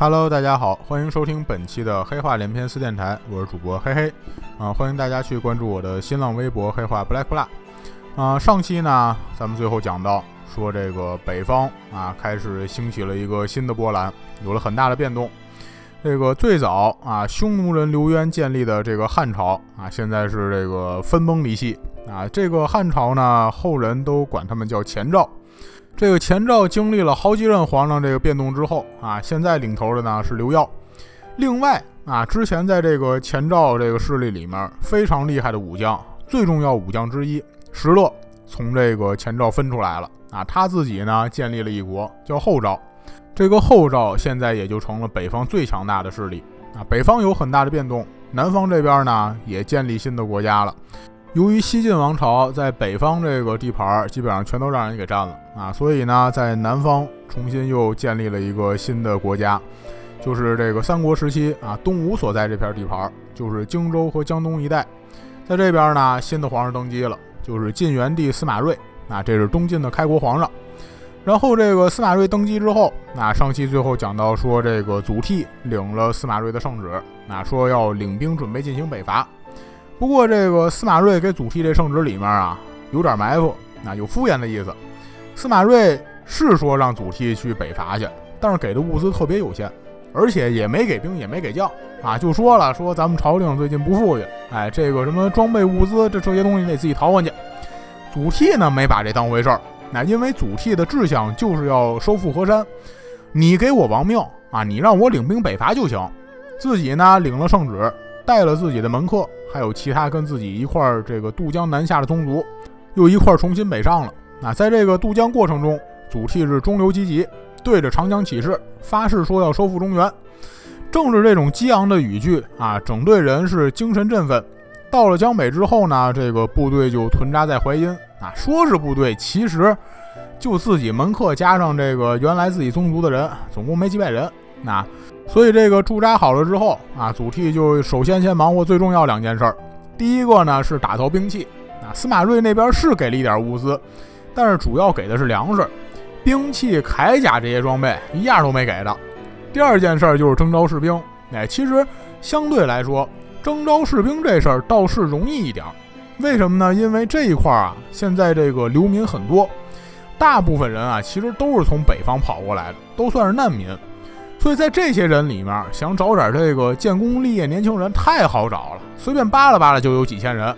Hello，大家好，欢迎收听本期的黑话连篇四电台，我是主播嘿嘿啊，欢迎大家去关注我的新浪微博黑话 Black Black 啊。上期呢，咱们最后讲到说这个北方啊开始兴起了一个新的波澜，有了很大的变动。这个最早啊，匈奴人刘渊建立的这个汉朝啊，现在是这个分崩离析啊。这个汉朝呢，后人都管他们叫前赵。这个前赵经历了好几任皇上这个变动之后啊，现在领头的呢是刘耀。另外啊，之前在这个前赵这个势力里面非常厉害的武将，最重要武将之一石勒，从这个前赵分出来了啊，他自己呢建立了一国叫后赵。这个后赵现在也就成了北方最强大的势力啊！北方有很大的变动，南方这边呢也建立新的国家了。由于西晋王朝在北方这个地盘基本上全都让人给占了啊，所以呢在南方重新又建立了一个新的国家，就是这个三国时期啊东吴所在这片地盘，就是荆州和江东一带。在这边呢新的皇上登基了，就是晋元帝司马睿啊，这是东晋的开国皇上。然后这个司马睿登基之后，那上期最后讲到说，这个祖逖领了司马睿的圣旨，那说要领兵准备进行北伐。不过这个司马睿给祖逖这圣旨里面啊，有点埋伏，那有敷衍的意思。司马睿是说让祖逖去北伐去，但是给的物资特别有限，而且也没给兵，也没给将啊，就说了说咱们朝廷最近不富裕，哎，这个什么装备物资这这些东西得自己淘换去。祖逖呢没把这当回事儿。那因为祖逖的志向就是要收复河山，你给我亡命啊，你让我领兵北伐就行。自己呢领了圣旨，带了自己的门客，还有其他跟自己一块儿这个渡江南下的宗族，又一块儿重新北上了。那在这个渡江过程中，祖逖是中流击楫，对着长江起誓，发誓说要收复中原。正是这种激昂的语句啊，整队人是精神振奋。到了江北之后呢，这个部队就屯扎在淮阴。啊，说是部队，其实就自己门客加上这个原来自己宗族的人，总共没几百人。那所以这个驻扎好了之后啊，祖逖就首先先忙活最重要两件事儿。第一个呢是打造兵器。啊，司马睿那边是给了一点物资，但是主要给的是粮食、兵器、铠甲这些装备一样都没给的。第二件事儿就是征召士兵。哎，其实相对来说，征召士兵这事儿倒是容易一点。为什么呢？因为这一块儿啊，现在这个流民很多，大部分人啊，其实都是从北方跑过来的，都算是难民。所以在这些人里面，想找点这个建功立业年轻人太好找了，随便扒拉扒拉就有几千人。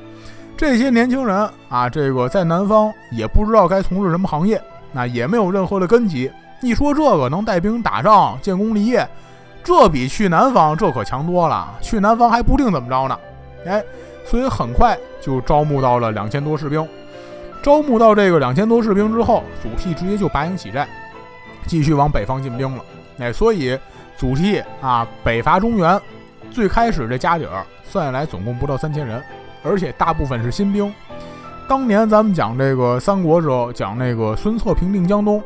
这些年轻人啊，这个在南方也不知道该从事什么行业，那也没有任何的根基。一说这个能带兵打仗、建功立业，这比去南方这可强多了。去南方还不定怎么着呢，哎。所以很快就招募到了两千多士兵。招募到这个两千多士兵之后，祖逖直接就拔营起寨，继续往北方进兵了。哎，所以祖逖啊，北伐中原，最开始这家底儿算下来总共不到三千人，而且大部分是新兵。当年咱们讲这个三国时候，讲那个孙策平定江东，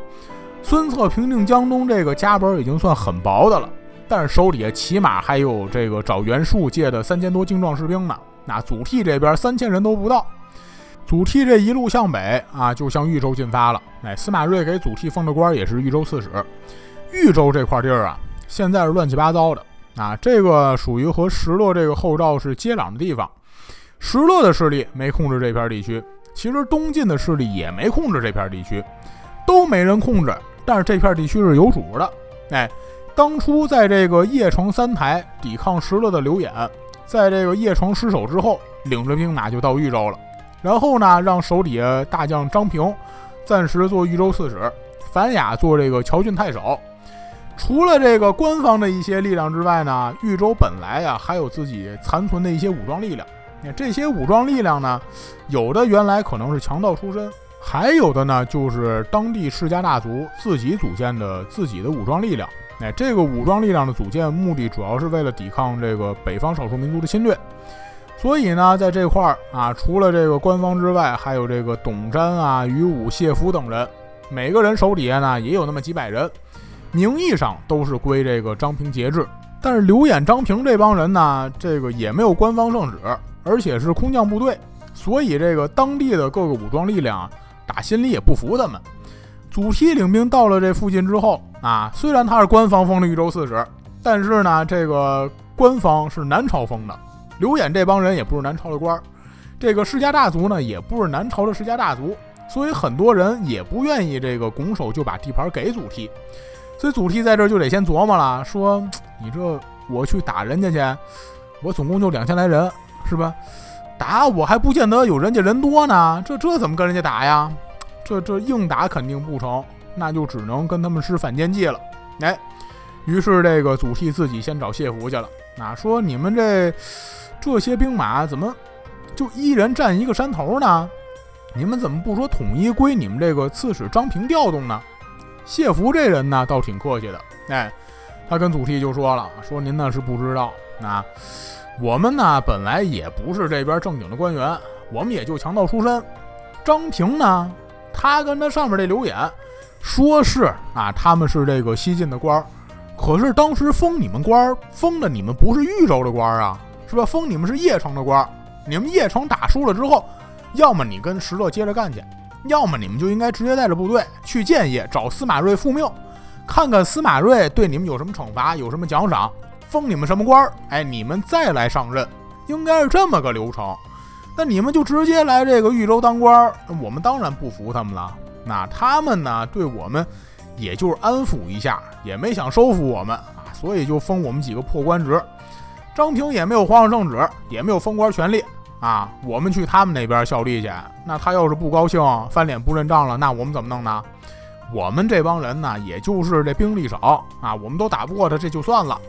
孙策平定江东这个家本已经算很薄的了，但是手底下起码还有这个找袁术借的三千多精壮士兵呢。那祖逖这边三千人都不到，祖逖这一路向北啊，就向豫州进发了。哎，司马睿给祖逖封的官也是豫州刺史。豫州这块地儿啊，现在是乱七八糟的啊，这个属于和石勒这个后赵是接壤的地方。石勒的势力没控制这片地区，其实东晋的势力也没控制这片地区，都没人控制。但是这片地区是有主的。哎，当初在这个邺城三台抵抗石勒的刘演。在这个邺城失守之后，领着兵马就到豫州了。然后呢，让手底下大将张平暂时做豫州刺史，樊雅做这个谯郡太守。除了这个官方的一些力量之外呢，豫州本来呀还有自己残存的一些武装力量。那这些武装力量呢，有的原来可能是强盗出身，还有的呢就是当地世家大族自己组建的自己的武装力量。哎，这个武装力量的组建目的主要是为了抵抗这个北方少数民族的侵略，所以呢，在这块儿啊，除了这个官方之外，还有这个董瞻啊、于武、谢夫等人，每个人手底下呢也有那么几百人，名义上都是归这个张平节制，但是刘演、张平这帮人呢，这个也没有官方圣旨，而且是空降部队，所以这个当地的各个武装力量打心里也不服他们。祖逖领兵到了这附近之后啊，虽然他是官方封的豫州刺史，但是呢，这个官方是南朝封的，刘演这帮人也不是南朝的官儿，这个世家大族呢也不是南朝的世家大族，所以很多人也不愿意这个拱手就把地盘给祖逖。所以祖逖在这就得先琢磨了，说你这我去打人家去，我总共就两千来人，是吧？打我还不见得有人家人多呢，这这怎么跟人家打呀？这这硬打肯定不成，那就只能跟他们施反间计了。哎，于是这个祖逖自己先找谢服去了。啊，说你们这这些兵马怎么就一人占一个山头呢？你们怎么不说统一归你们这个刺史张平调动呢？谢福这人呢，倒挺客气的。哎，他跟祖逖就说了，说您呢是不知道啊。我们呢，本来也不是这边正经的官员，我们也就强盗出身。张平呢，他跟他上面这刘演，说是啊，他们是这个西晋的官儿，可是当时封你们官儿，封的你们不是豫州的官儿啊，是吧？封你们是邺城的官儿。你们邺城打输了之后，要么你跟石勒接着干去，要么你们就应该直接带着部队去建业找司马睿复命，看看司马睿对你们有什么惩罚，有什么奖赏。封你们什么官儿？哎，你们再来上任，应该是这么个流程。那你们就直接来这个豫州当官儿，我们当然不服他们了。那他们呢，对我们也就是安抚一下，也没想收服我们啊，所以就封我们几个破官职。张平也没有皇上圣旨，也没有封官权利啊。我们去他们那边效力去，那他要是不高兴，翻脸不认账了，那我们怎么弄呢？我们这帮人呢，也就是这兵力少啊，我们都打不过他，这就算了。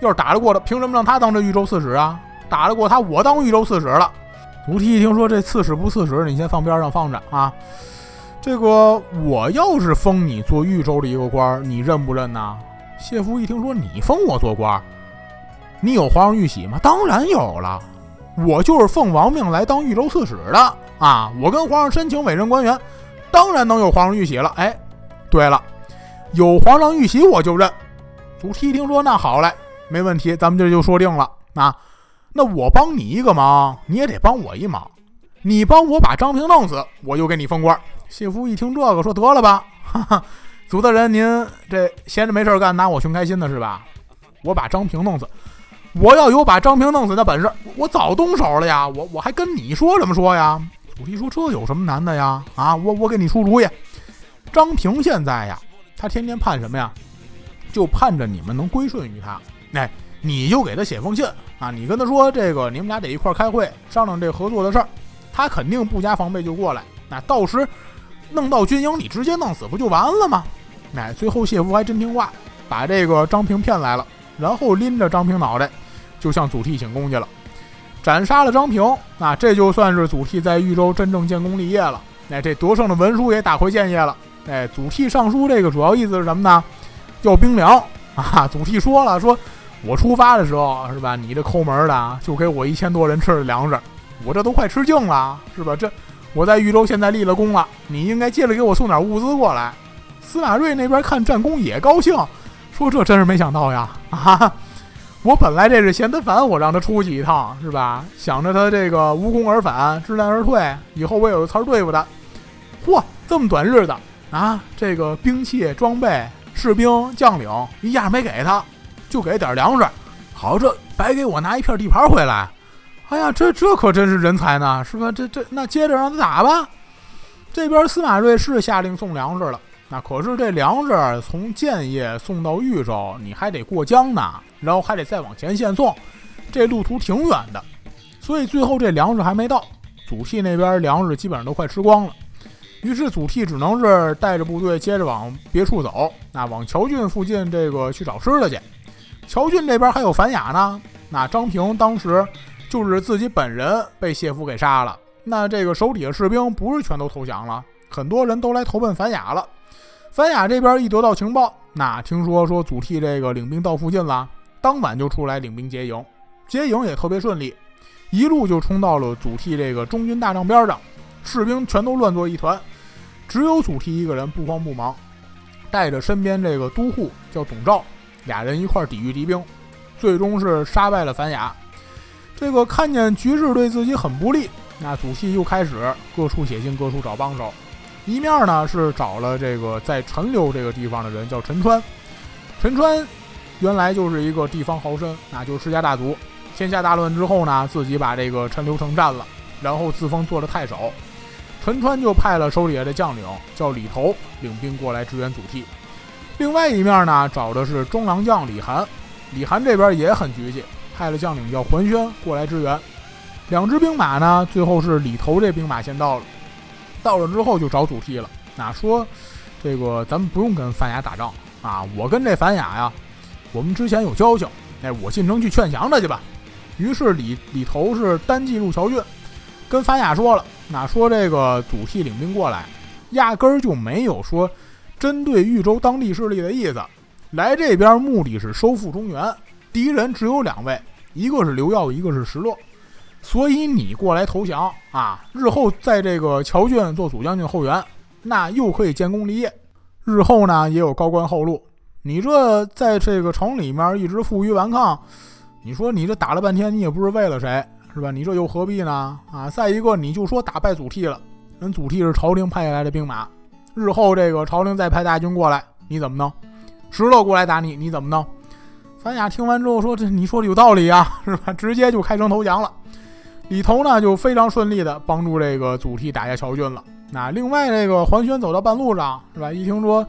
要是打得过他，凭什么让他当这豫州刺史啊？打得过他，我当豫州刺史了。祖逖一听说这刺史不刺史，你先放边上放着啊。这个我要是封你做豫州的一个官，你认不认呢？谢夫一听说你封我做官，你有皇上玉玺吗？当然有了，我就是奉王命来当豫州刺史的啊。我跟皇上申请委任官员，当然能有皇上玉玺了。哎，对了，有皇上玉玺我就认。祖逖一听说，那好嘞。没问题，咱们这就说定了啊。那我帮你一个忙，你也得帮我一忙。你帮我把张平弄死，我就给你封官。谢夫一听这个，说得了吧，哈哈，祖大人，您这闲着没事干，拿我寻开心的是吧？我把张平弄死，我要有把张平弄死的本事，我早动手了呀。我我还跟你说什么说呀？祖逖说这有什么难的呀？啊，我我给你出主意。张平现在呀，他天天盼什么呀？就盼着你们能归顺于他。哎，你就给他写封信啊！你跟他说这个，你们俩得一块开会商量这合作的事儿，他肯定不加防备就过来。那到时弄到军营，你直接弄死不就完了吗？哎，最后谢福还真听话，把这个张平骗来了，然后拎着张平脑袋就向祖逖请功去了，斩杀了张平。那这就算是祖逖在豫州真正建功立业了。哎，这得胜的文书也打回建业了。哎，祖逖上书这个主要意思是什么呢？要兵粮啊！祖逖说了说。我出发的时候是吧？你这抠门的就给我一千多人吃的粮食，我这都快吃净了，是吧？这我在豫州现在立了功了，你应该接着给我送点物资过来。司马睿那边看战功也高兴，说这真是没想到呀！啊，我本来这是嫌他烦，我让他出去一趟是吧？想着他这个无功而返，知难而退，以后我有词儿对付他。嚯，这么短日子啊，这个兵器装备、士兵将领一样没给他。就给点粮食，好，这白给我拿一片地盘回来。哎呀，这这可真是人才呢，是吧？这这那接着让他打吧。这边司马睿是下令送粮食了，那可是这粮食从建业送到豫州，你还得过江呢，然后还得再往前线送，这路途挺远的。所以最后这粮食还没到，祖逖那边粮食基本上都快吃光了。于是祖逖只能是带着部队接着往别处走，那往谯郡附近这个去找吃的去。乔俊这边还有樊雅呢，那张平当时就是自己本人被谢夫给杀了，那这个手底下士兵不是全都投降了，很多人都来投奔樊雅了。樊雅这边一得到情报，那听说说祖逖这个领兵到附近了，当晚就出来领兵接营，接营也特别顺利，一路就冲到了祖逖这个中军大帐边上，士兵全都乱作一团，只有祖逖一个人不慌不忙，带着身边这个都护叫董昭。俩人一块抵御敌兵，最终是杀败了樊雅。这个看见局势对自己很不利，那祖逖又开始各处写信，各处找帮手。一面呢是找了这个在陈留这个地方的人，叫陈川。陈川原来就是一个地方豪绅，那就是世家大族。天下大乱之后呢，自己把这个陈留城占了，然后自封做了太守。陈川就派了手底下的将领叫李头领兵过来支援祖逖。另外一面呢，找的是中郎将李涵。李涵这边也很局气，派了将领叫桓宣过来支援。两支兵马呢，最后是李头这兵马先到了。到了之后就找祖逖了，那说这个咱们不用跟樊雅打仗啊，我跟这樊雅呀，我们之前有交情，哎，我进城去劝降他去吧。于是李李头是单骑入乔郡，跟樊雅说了，那说这个祖逖领兵过来，压根儿就没有说针对豫州当地势力的意思，来这边目的是收复中原，敌人只有两位，一个是刘耀，一个是石勒。所以你过来投降啊，日后在这个乔郡做祖将军后援，那又可以建功立业，日后呢也有高官厚禄。你这在这个城里面一直负隅顽抗，你说你这打了半天，你也不是为了谁，是吧？你这又何必呢？啊，再一个，你就说打败祖逖了，人祖逖是朝廷派下来的兵马，日后这个朝廷再派大军过来，你怎么弄？石勒过来打你，你怎么弄？樊雅听完之后说：“这你说的有道理啊，是吧？”直接就开城投降了。李头呢，就非常顺利的帮助这个祖逖打下乔郡了。那另外这个桓宣走到半路上，是吧？一听说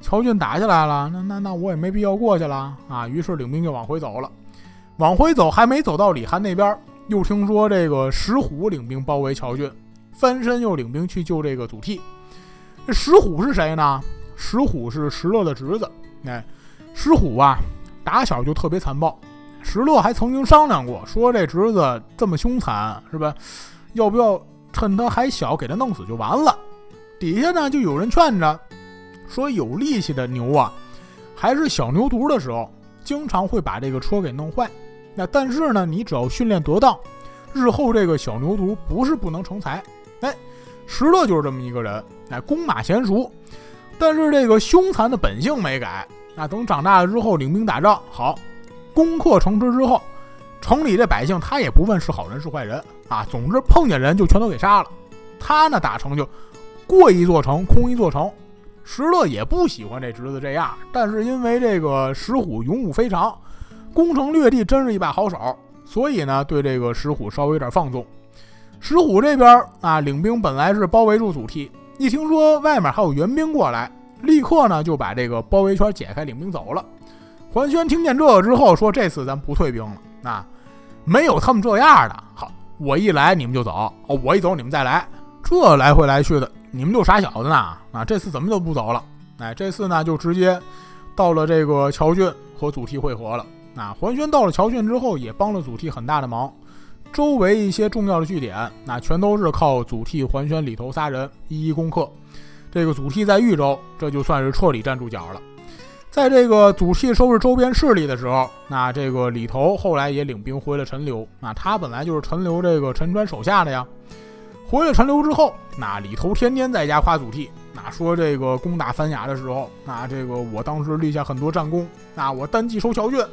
乔郡打下来了，那那那我也没必要过去了啊。于是领兵就往回走了。往回走还没走到李涵那边，又听说这个石虎领兵包围乔郡，翻身又领兵去救这个祖逖。这石虎是谁呢？石虎是石勒的侄子。哎，石虎啊，打小就特别残暴。石勒还曾经商量过，说这侄子这么凶残，是吧？要不要趁他还小给他弄死就完了？底下呢就有人劝着，说有力气的牛啊，还是小牛犊的时候，经常会把这个车给弄坏。那但是呢，你只要训练得当，日后这个小牛犊不是不能成才。哎，石勒就是这么一个人，哎，弓马娴熟，但是这个凶残的本性没改。那等长大了之后，领兵打仗好。攻克城池之后，城里这百姓他也不问是好人是坏人啊，总之碰见人就全都给杀了。他呢打城就过一座城空一座城。石勒也不喜欢这侄子这样，但是因为这个石虎勇武非常，攻城略地，真是一把好手，所以呢对这个石虎稍微有点放纵。石虎这边啊领兵本来是包围住祖逖，一听说外面还有援兵过来，立刻呢就把这个包围圈解开，领兵走了。桓宣听见这个之后说：“这次咱不退兵了，啊，没有他们这样的。好，我一来你们就走，哦，我一走你们再来，这来回来去的，你们就傻小子呢？啊，这次怎么就不走了？哎，这次呢就直接到了这个乔郡和祖逖会合了。啊，桓宣到了乔郡之后，也帮了祖逖很大的忙。周围一些重要的据点，那全都是靠祖逖、桓宣、里头仨人一一攻克。这个祖逖在豫州，这就算是彻底站住脚了。”在这个祖逖收拾周边势力的时候，那这个李头后来也领兵回了陈留。那他本来就是陈留这个陈川手下的呀。回了陈留之后，那李头天天在家夸祖逖，那说这个攻打樊雅的时候，那这个我当时立下很多战功，那我单骑收乔郡。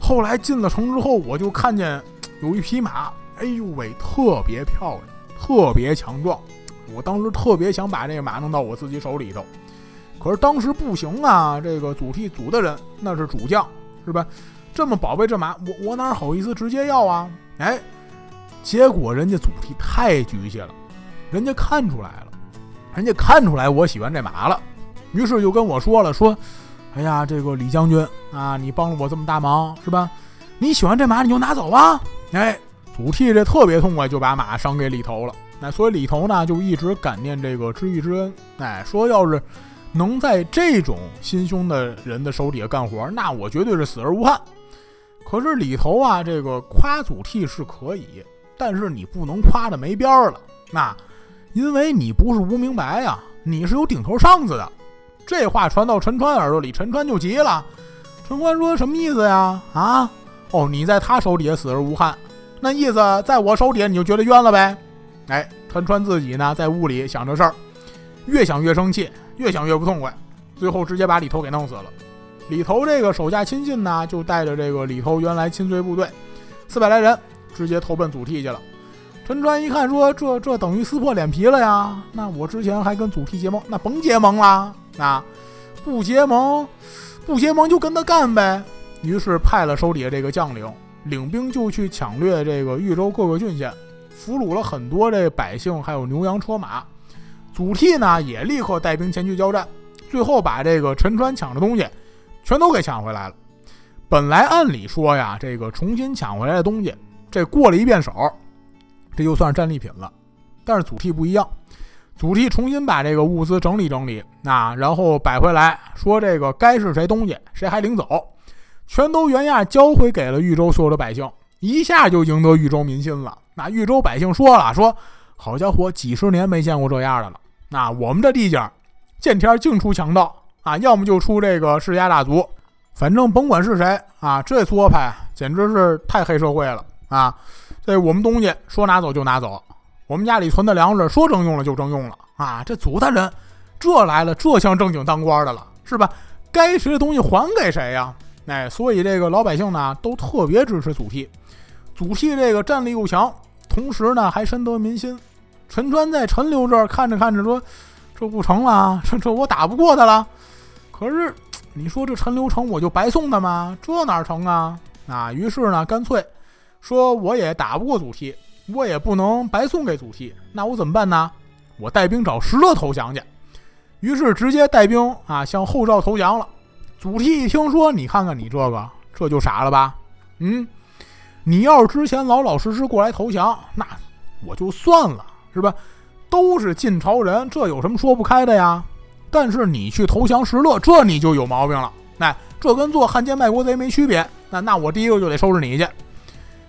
后来进了城之后，我就看见有一匹马，哎呦喂，特别漂亮，特别强壮。我当时特别想把这个马弄到我自己手里头。可是当时不行啊，这个祖逖祖的人那是主将，是吧？这么宝贝这马，我我哪好意思直接要啊？哎，结果人家祖逖太局气了，人家看出来了，人家看出来我喜欢这马了，于是就跟我说了，说，哎呀，这个李将军啊，你帮了我这么大忙，是吧？你喜欢这马你就拿走啊！哎，祖逖这特别痛快，就把马赏给李头了。那所以李头呢，就一直感念这个知遇之恩，哎，说要是。能在这种心胸的人的手底下干活，那我绝对是死而无憾。可是里头啊，这个夸祖逖是可以，但是你不能夸的没边儿了。那因为你不是吴明白呀，你是有顶头上司的。这话传到陈川耳朵里，陈川就急了。陈川说：“什么意思呀？啊？哦，你在他手底下死而无憾，那意思在我手底下你就觉得冤了呗？”哎，陈川自己呢在屋里想这事儿，越想越生气。越想越不痛快，最后直接把李头给弄死了。李头这个手下亲信呢，就带着这个李头原来亲随部队四百来人，直接投奔祖逖去了。陈川一看，说：“这这等于撕破脸皮了呀！那我之前还跟祖逖结盟，那甭结盟了啊！不结盟，不结盟就跟他干呗！于是派了手底下这个将领领兵就去抢掠这个豫州各个郡县，俘虏了很多这百姓，还有牛羊车马。祖逖呢也立刻带兵前去交战，最后把这个陈川抢的东西全都给抢回来了。本来按理说呀，这个重新抢回来的东西，这过了一遍手，这就算是战利品了。但是祖逖不一样。祖逖重新把这个物资整理整理，那然后摆回来，说这个该是谁东西，谁还领走，全都原样交回给了豫州所有的百姓，一下就赢得豫州民心了。那豫州百姓说了，说好家伙，几十年没见过这样的了。那我们这地界儿，见天净出强盗啊，要么就出这个世家大族，反正甭管是谁啊，这做派简直是太黑社会了啊！这我们东西说拿走就拿走。我们家里存的粮食，说征用了就征用了啊！这祖大人，这来了，这像正经当官的了，是吧？该谁的东西还给谁呀？哎，所以这个老百姓呢，都特别支持祖逖。祖逖这个战力又强，同时呢还深得民心。陈川在陈留这儿看着看着说：“这不成了，这 这我打不过他了。”可是你说这陈留成，我就白送他吗？这哪成啊？啊，于是呢，干脆说我也打不过祖逖。我也不能白送给祖逖，那我怎么办呢？我带兵找石勒投降去。于是直接带兵啊向后赵投降了。祖逖一听说，你看看你这个，这就傻了吧？嗯，你要是之前老老实实过来投降，那我就算了，是吧？都是晋朝人，这有什么说不开的呀？但是你去投降石勒，这你就有毛病了。哎，这跟做汉奸卖国贼没区别。那那我第一个就得收拾你去。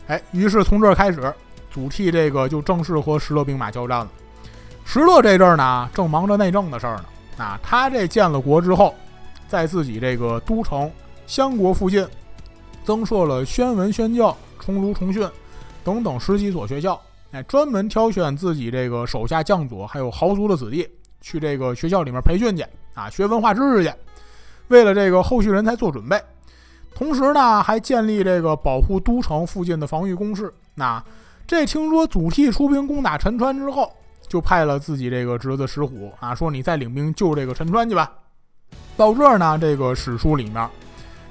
哎，于是从这开始。祖逖这个就正式和石勒兵马交战了。石勒这阵儿呢，正忙着内政的事儿呢。啊，他这建了国之后，在自己这个都城襄国附近，增设了宣文、宣教、崇儒、崇训等等十几所学校。哎，专门挑选自己这个手下将佐还有豪族的子弟去这个学校里面培训去啊，学文化知识去，为了这个后续人才做准备。同时呢，还建立这个保护都城附近的防御工事。那这听说祖逖出兵攻打陈川之后，就派了自己这个侄子石虎啊，说你再领兵救这个陈川去吧。到这儿呢，这个史书里面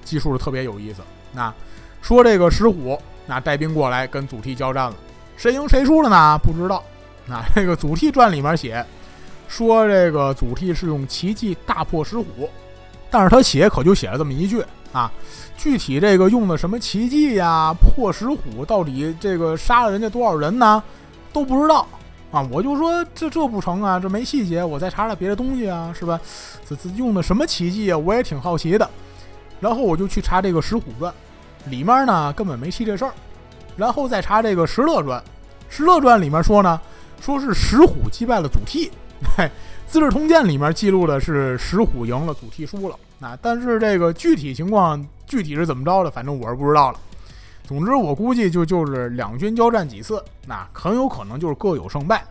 记述的特别有意思。那说这个石虎那带兵过来跟祖逖交战了，谁赢谁输了呢？不知道。那这个祖逖传里面写说这个祖逖是用奇迹大破石虎，但是他写可就写了这么一句啊。具体这个用的什么奇迹呀？破石虎到底这个杀了人家多少人呢？都不知道啊！我就说这这不成啊，这没细节，我再查查别的东西啊，是吧？这这用的什么奇迹啊？我也挺好奇的。然后我就去查这个《石虎传》，里面呢根本没提这事儿。然后再查这个《石勒传》，《石勒传》里面说呢，说是石虎击败了祖逖。嘿，《资治通鉴》里面记录的是石虎赢了，祖逖输了。啊，但是这个具体情况。具体是怎么着的，反正我是不知道了。总之，我估计就就是两军交战几次，那很有可能就是各有胜败。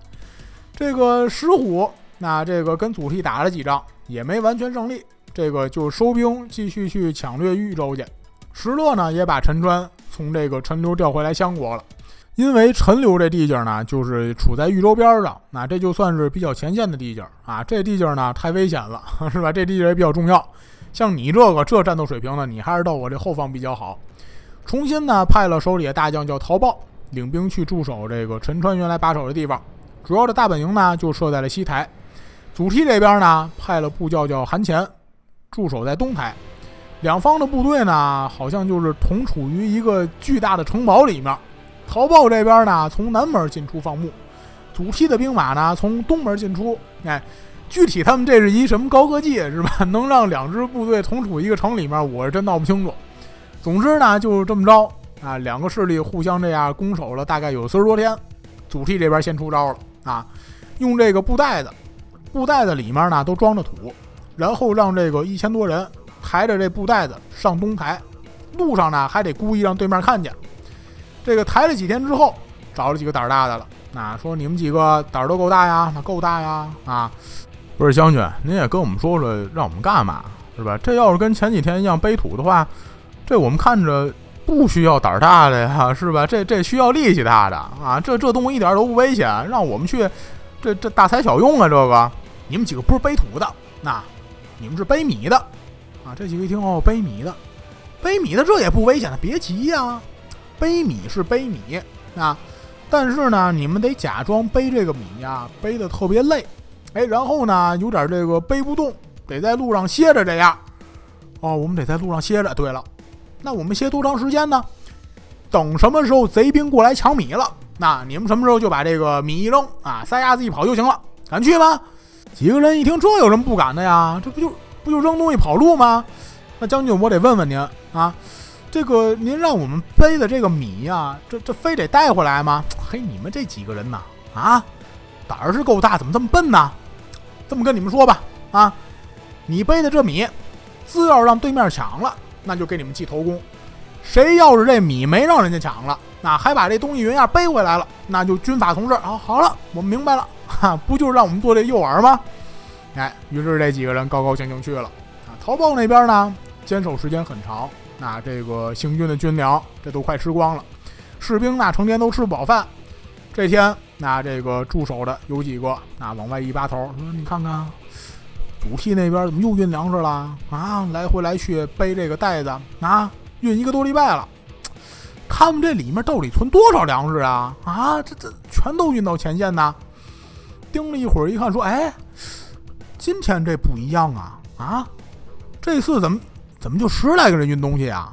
这个石虎，那这个跟祖逖打了几仗，也没完全胜利，这个就收兵继续去抢掠豫州去。石勒呢，也把陈川从这个陈留调回来襄国了。因为陈留这地界呢，就是处在豫州边上，那这就算是比较前线的地界啊。这地界呢，太危险了，是吧？这地界也比较重要。像你这个这战斗水平呢，你还是到我这后方比较好。重新呢派了手里的大将叫陶豹，领兵去驻守这个陈川原来把守的地方。主要的大本营呢就设在了西台。祖逖这边呢派了部将叫韩虔，驻守在东台。两方的部队呢好像就是同处于一个巨大的城堡里面。陶豹这边呢从南门进出放牧，祖逖的兵马呢从东门进出。哎。具体他们这是一什么高科技是吧？能让两支部队同处一个城里面，我是真闹不清楚。总之呢，就是这么着啊，两个势力互相这样攻守了大概有四十多天。祖逖这边先出招了啊，用这个布袋子，布袋子里面呢都装着土，然后让这个一千多人抬着这布袋子上东台，路上呢还得故意让对面看见。这个抬了几天之后，找了几个胆大的了，那说你们几个胆儿都够大呀？那够大呀啊！不是将军，您也跟我们说说，让我们干嘛是吧？这要是跟前几天一样背土的话，这我们看着不需要胆大的呀，是吧？这这需要力气大的啊！这这东西一点都不危险，让我们去，这这大材小用啊！这个你们几个不是背土的，那你们是背米的啊！这几个一听哦，背米的，背米的这也不危险的，别急呀。背米是背米啊，但是呢，你们得假装背这个米呀，背的特别累，哎，然后呢，有点这个背不动，得在路上歇着这样。哦，我们得在路上歇着。对了，那我们歇多长时间呢？等什么时候贼兵过来抢米了，那你们什么时候就把这个米一扔啊，撒丫子一跑就行了。敢去吗？几个人一听，这有什么不敢的呀？这不就不就扔东西跑路吗？那将军，我得问问您啊，这个您让我们背的这个米呀，这这非得带回来吗？嘿，你们这几个人呐，啊，胆儿是够大，怎么这么笨呢？这么跟你们说吧，啊，你背的这米，只要让对面抢了，那就给你们记头功；谁要是这米没让人家抢了，那还把这东西原样背回来了，那就军法从事啊。好了，我明白了。哈，不就是让我们做这诱饵吗？哎，于是这几个人高高兴兴去了。啊，陶豹那边呢，坚守时间很长，那这个行军的军粮这都快吃光了，士兵那成天都吃不饱饭。这天，那这个驻守的有几个，那往外一扒头说：“你看看，祖逖那边怎么又运粮食了？啊，来回来去背这个袋子啊，运一个多礼拜了。他们这里面到底存多少粮食啊？啊，这这全都运到前线呢？”盯了一会儿，一看说：“哎，今天这不一样啊！啊，这次怎么怎么就十来个人运东西啊？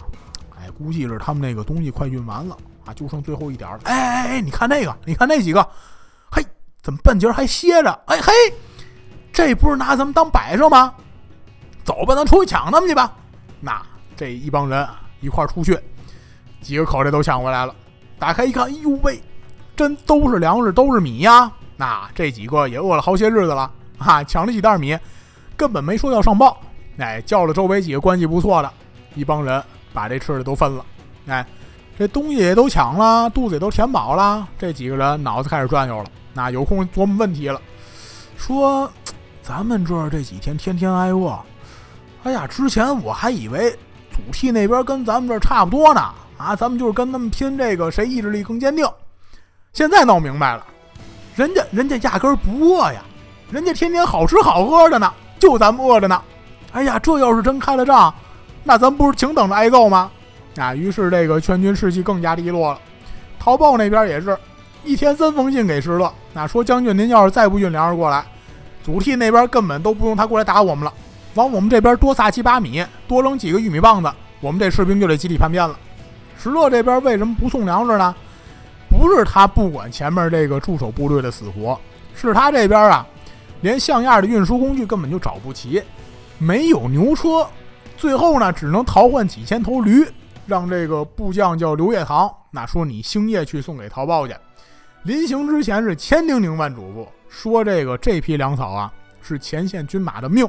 哎，估计是他们那个东西快运完了啊，就剩最后一点了。哎哎哎，你看那个，你看那几个，嘿，怎么半截还歇着？哎嘿，这不是拿咱们当摆设吗？走吧，咱出去抢他们去吧！那这一帮人一块出去，几个口袋都抢回来了。打开一看，哎呦喂，真都是粮食，都是米呀！”那这几个也饿了好些日子了啊！抢了几袋米，根本没说要上报。哎，叫了周围几个关系不错的一帮人，把这吃的都分了。哎，这东西也都抢了，肚子也都填饱了。这几个人脑子开始转悠了，那有空琢磨问题了。说咱们这儿这几天天天挨饿，哎呀，之前我还以为祖逖那边跟咱们这儿差不多呢。啊，咱们就是跟他们拼这个谁意志力更坚定。现在闹明白了。人家人家压根儿不饿呀，人家天天好吃好喝的呢，就咱们饿着呢。哎呀，这要是真开了仗，那咱不是请等着挨揍吗？啊，于是这个全军士气更加低落了。陶豹那边也是一天三封信给石勒，那说将军您要是再不运粮食过来，祖逖那边根本都不用他过来打我们了，往我们这边多撒七八米，多扔几个玉米棒子，我们这士兵就得集体叛变了。石勒这边为什么不送粮食呢？不是他不管前面这个驻守部队的死活，是他这边啊，连像样的运输工具根本就找不齐，没有牛车，最后呢只能淘换几千头驴，让这个部将叫刘业堂，那说你星夜去送给陶豹去。临行之前是千叮咛万嘱咐，说这个这批粮草啊是前线军马的命，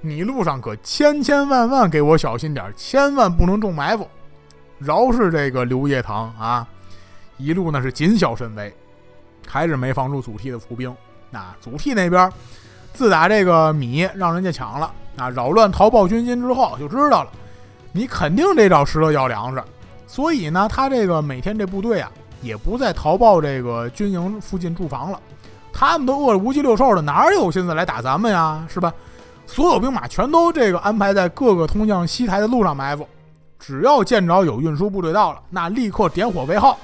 你路上可千千万万给我小心点，千万不能中埋伏。饶是这个刘业堂啊。一路呢是谨小慎微，还是没防住祖逖的伏兵。啊祖逖那边，自打这个米让人家抢了，啊，扰乱逃报军心之后，就知道了，你肯定得找石头要粮食。所以呢，他这个每天这部队啊，也不在逃报这个军营附近驻防了。他们都饿得五鸡六兽的，哪有心思来打咱们呀？是吧？所有兵马全都这个安排在各个通向西台的路上埋伏，只要见着有运输部队到了，那立刻点火为号。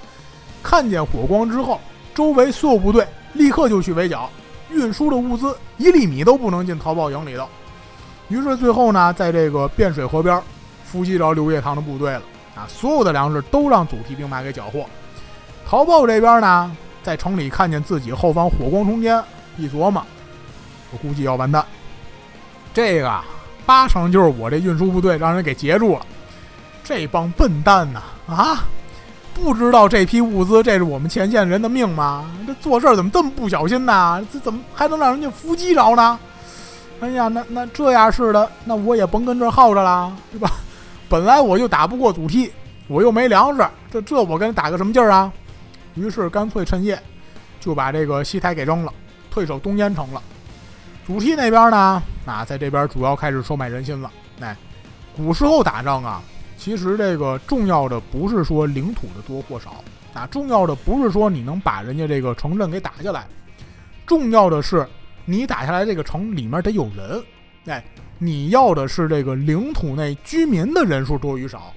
看见火光之后，周围所有部队立刻就去围剿，运输的物资一粒米都不能进逃报营里头。于是最后呢，在这个汴水河边伏击着刘业堂的部队了啊！所有的粮食都让祖逖兵马给缴获。逃报这边呢，在城里看见自己后方火光冲天，一琢磨，我估计要完蛋。这个八成就是我这运输部队让人给截住了。这帮笨蛋呐啊！不知道这批物资，这是我们前线人的命吗？这做事怎么这么不小心呢？这怎么还能让人家伏击着呢？哎呀，那那这样式的，那我也甭跟这耗着了，对吧？本来我就打不过祖逖，我又没粮食，这这我跟打个什么劲儿啊？于是干脆趁夜就把这个西台给扔了，退守东燕城了。祖逖那边呢，啊，在这边主要开始收买人心了。哎，古时候打仗啊。其实这个重要的不是说领土的多或少啊，重要的不是说你能把人家这个城镇给打下来，重要的是你打下来这个城里面得有人，哎，你要的是这个领土内居民的人数多与少，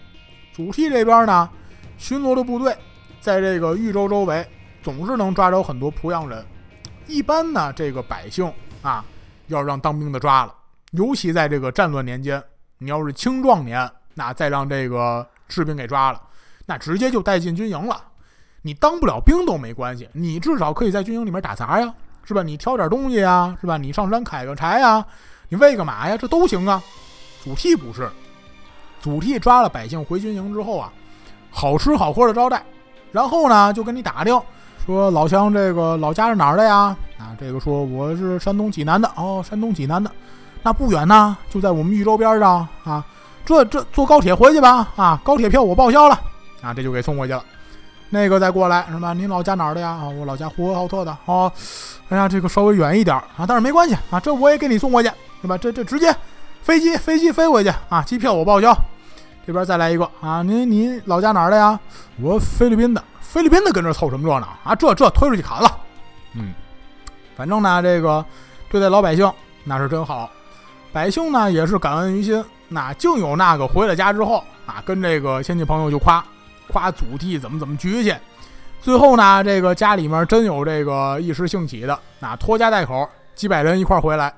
祖逖这边呢，巡逻的部队在这个豫州周围总是能抓着很多濮阳人。一般呢，这个百姓啊，要让当兵的抓了，尤其在这个战乱年间，你要是青壮年，那再让这个士兵给抓了，那直接就带进军营了。你当不了兵都没关系，你至少可以在军营里面打杂呀，是吧？你挑点东西呀，是吧？你上山砍个柴呀，你喂个马呀，这都行啊。祖逖不是，祖逖抓了百姓回军营之后啊，好吃好喝的招待，然后呢就跟你打听。说老乡，这个老家是哪儿的呀？啊，这个说我是山东济南的哦，山东济南的，那不远呢，就在我们豫州边上啊。这这坐高铁回去吧，啊，高铁票我报销了，啊，这就给送过去了。那个再过来是吧？您老家哪儿的呀？啊，我老家呼和浩特的。哦，哎呀，这个稍微远一点啊，但是没关系啊，这我也给你送过去，是吧？这这直接飞机飞机飞回去啊，机票我报销。这边再来一个啊，您您老家哪儿的呀？我菲律宾的。菲律宾的跟这凑什么热闹啊？这这推出去砍了，嗯，反正呢，这个对待老百姓那是真好，百姓呢也是感恩于心。那竟有那个回了家之后啊，跟这个亲戚朋友就夸夸祖逖怎么怎么局气。最后呢，这个家里面真有这个一时兴起的，那拖家带口几百人一块回来，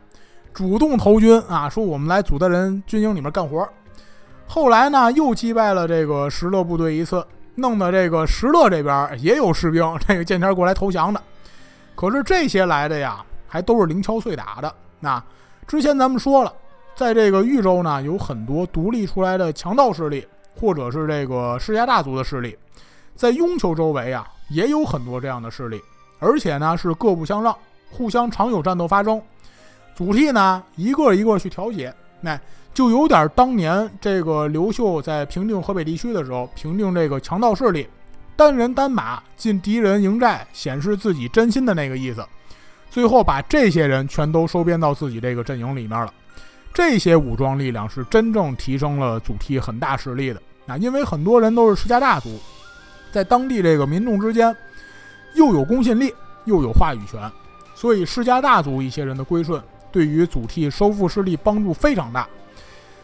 主动投军啊，说我们来祖德人军营里面干活。后来呢，又击败了这个石勒部队一次。弄得这个石勒这边也有士兵，这个见天过来投降的。可是这些来的呀，还都是零敲碎打的。那之前咱们说了，在这个豫州呢，有很多独立出来的强盗势力，或者是这个世家大族的势力，在雍丘周围啊，也有很多这样的势力，而且呢是各不相让，互相常有战斗发生。祖逖呢，一个一个去调解，那。就有点当年这个刘秀在平定河北地区的时候，平定这个强盗势力，单人单马进敌人营寨，显示自己真心的那个意思。最后把这些人全都收编到自己这个阵营里面了。这些武装力量是真正提升了祖逖很大实力的。啊，因为很多人都是世家大族，在当地这个民众之间又有公信力，又有话语权，所以世家大族一些人的归顺，对于祖逖收复失利帮助非常大。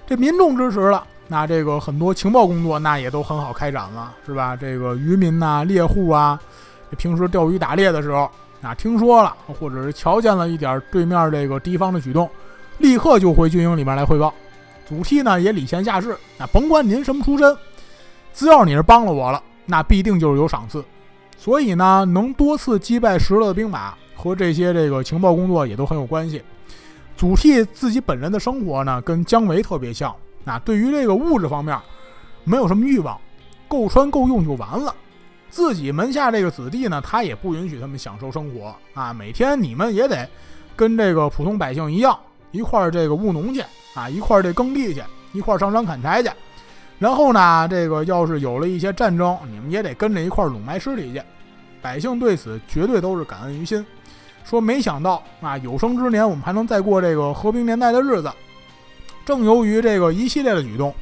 这民众支持了，那这个很多情报工作那也都很好开展了，是吧？这个渔民呐、猎户啊，平时钓鱼打猎的时候，啊听说了或者是瞧见了一点对面这个敌方的举动，立刻就回军营里面来汇报。祖逖呢也礼贤下士，那甭管您什么出身，只要你是帮了我了，那必定就是有赏赐。所以呢，能多次击败石勒的兵马和这些这个情报工作也都很有关系。祖逖自己本人的生活呢，跟姜维特别像。那对于这个物质方面，没有什么欲望，够穿够用就完了。自己门下这个子弟呢，他也不允许他们享受生活啊。每天你们也得跟这个普通百姓一样，一块儿这个务农去啊，一块儿这耕地去，一块儿上山砍柴去。然后呢，这个要是有了一些战争，你们也得跟着一块儿拢埋尸体去。百姓对此绝对都是感恩于心。说没想到啊，有生之年我们还能再过这个和平年代的日子。正由于这个一系列的举动，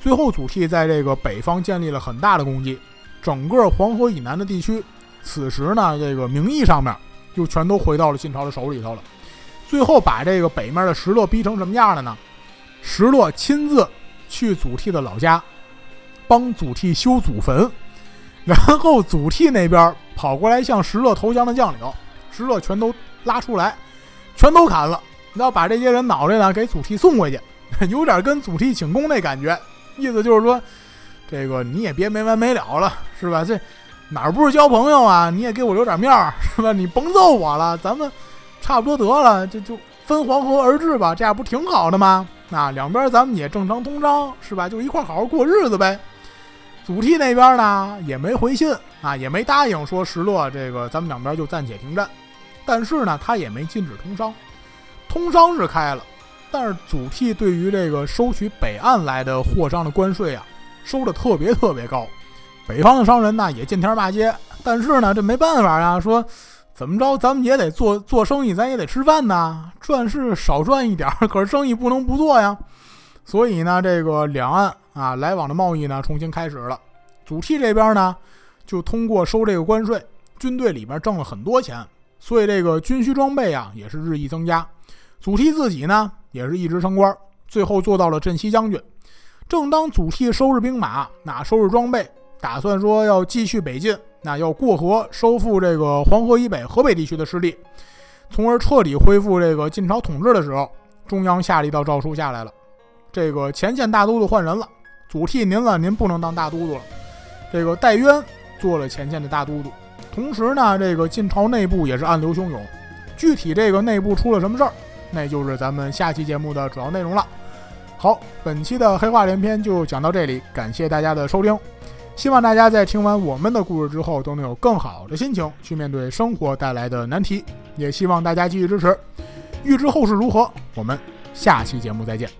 最后祖逖在这个北方建立了很大的功绩，整个黄河以南的地区，此时呢，这个名义上面就全都回到了晋朝的手里头了。最后把这个北面的石勒逼成什么样了呢？石勒亲自去祖逖的老家，帮祖逖修祖坟，然后祖逖那边跑过来向石勒投降的将领。石勒全都拉出来，全都砍了。你要把这些人脑袋呢给祖逖送回去，有点跟祖逖请功那感觉。意思就是说，这个你也别没完没了了，是吧？这哪儿不是交朋友啊？你也给我留点面儿，是吧？你甭揍我了，咱们差不多得了，就就分黄河而治吧，这样不挺好的吗？啊，两边咱们也正常通商，是吧？就一块好好过日子呗。祖逖那边呢也没回信啊，也没答应说石勒这个咱们两边就暂且停战。但是呢，他也没禁止通商，通商是开了，但是祖逖对于这个收取北岸来的货商的关税啊，收的特别特别高。北方的商人呢也见天骂街，但是呢这没办法呀，说怎么着咱们也得做做生意，咱也得吃饭呐，赚是少赚一点儿，可是生意不能不做呀。所以呢，这个两岸啊来往的贸易呢重新开始了。祖逖这边呢就通过收这个关税，军队里边挣了很多钱。所以这个军需装备啊也是日益增加，祖逖自己呢也是一直升官，最后做到了镇西将军。正当祖逖收拾兵马，那收拾装备，打算说要继续北进，那要过河收复这个黄河以北河北地区的势力，从而彻底恢复这个晋朝统治的时候，中央下了一道诏书下来了，这个前线大都督换人了，祖逖您了，您不能当大都督了，这个戴渊做了前线的大都督。同时呢，这个晋朝内部也是暗流汹涌，具体这个内部出了什么事儿，那就是咱们下期节目的主要内容了。好，本期的黑话连篇就讲到这里，感谢大家的收听。希望大家在听完我们的故事之后，都能有更好的心情去面对生活带来的难题。也希望大家继续支持。预知后事如何，我们下期节目再见。